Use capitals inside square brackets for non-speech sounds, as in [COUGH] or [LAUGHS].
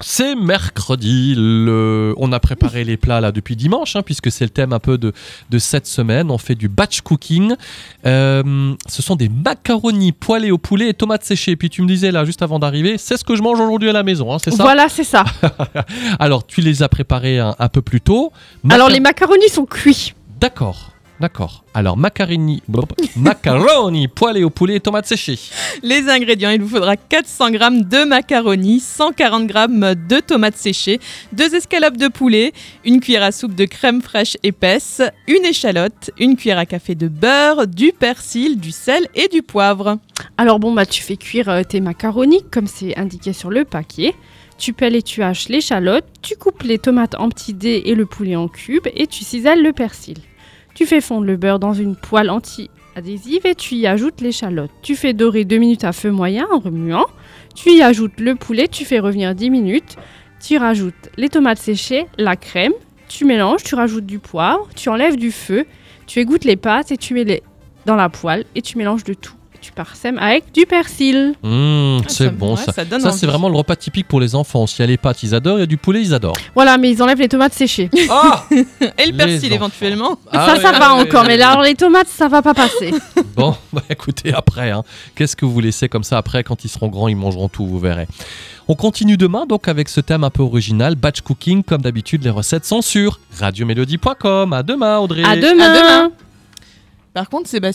C'est mercredi. Le... On a préparé les plats là depuis dimanche, hein, puisque c'est le thème un peu de, de cette semaine. On fait du batch cooking. Euh, ce sont des macaronis poêlés au poulet et tomates séchées. Puis tu me disais là, juste avant d'arriver, c'est ce que je mange aujourd'hui à la maison, hein, c'est ça Voilà, c'est ça. [LAUGHS] Alors, tu les as préparés un, un peu plus tôt. Alors les macaronis sont cuits. D'accord, d'accord. Alors, macaroni, [LAUGHS] macaroni poêlés au poulet et tomates séchées. Les ingrédients, il vous faudra 400 g de macaroni, 140 g de tomates séchées, deux escalopes de poulet, une cuillère à soupe de crème fraîche épaisse, une échalote, une cuillère à café de beurre, du persil, du sel et du poivre. Alors bon, bah tu fais cuire euh, tes macaronis comme c'est indiqué sur le paquet. Tu pelles et tu haches l'échalote, tu coupes les tomates en petits dés et le poulet en cubes et tu cisèles le persil. Tu fais fondre le beurre dans une poêle anti-adhésive et tu y ajoutes l'échalote. Tu fais dorer 2 minutes à feu moyen en remuant. Tu y ajoutes le poulet, tu fais revenir 10 minutes. Tu rajoutes les tomates séchées, la crème, tu mélanges, tu rajoutes du poivre, tu enlèves du feu, tu égouttes les pâtes et tu mets les dans la poêle et tu mélanges de tout. Tu parsèmes avec du persil. Mmh, Ah, c'est ça- bon ouais, ça. ça Ça, c'est vraiment le repas typique pour les enfants. S'il y a les pâtes, ils adorent. Il y a du poulet, ils adorent. Voilà, mais ils enlèvent les tomates séchées. [LAUGHS] Ah Et le persil enfants. éventuellement. ça, ça va encore, mais là, alors les tomates, ça va pas passer. [LAUGHS] Bon, bah écoutez, après, hein, qu'est-ce que vous laissez comme ça après Quand ils seront grands, ils mangeront tout, vous verrez. On continue demain donc avec ce thème un peu original, batch cooking. Comme d'habitude, les recettes sont sur radiomélodie.com. À demain, Audrey. À demain. À demain. Par contre, Sébastien,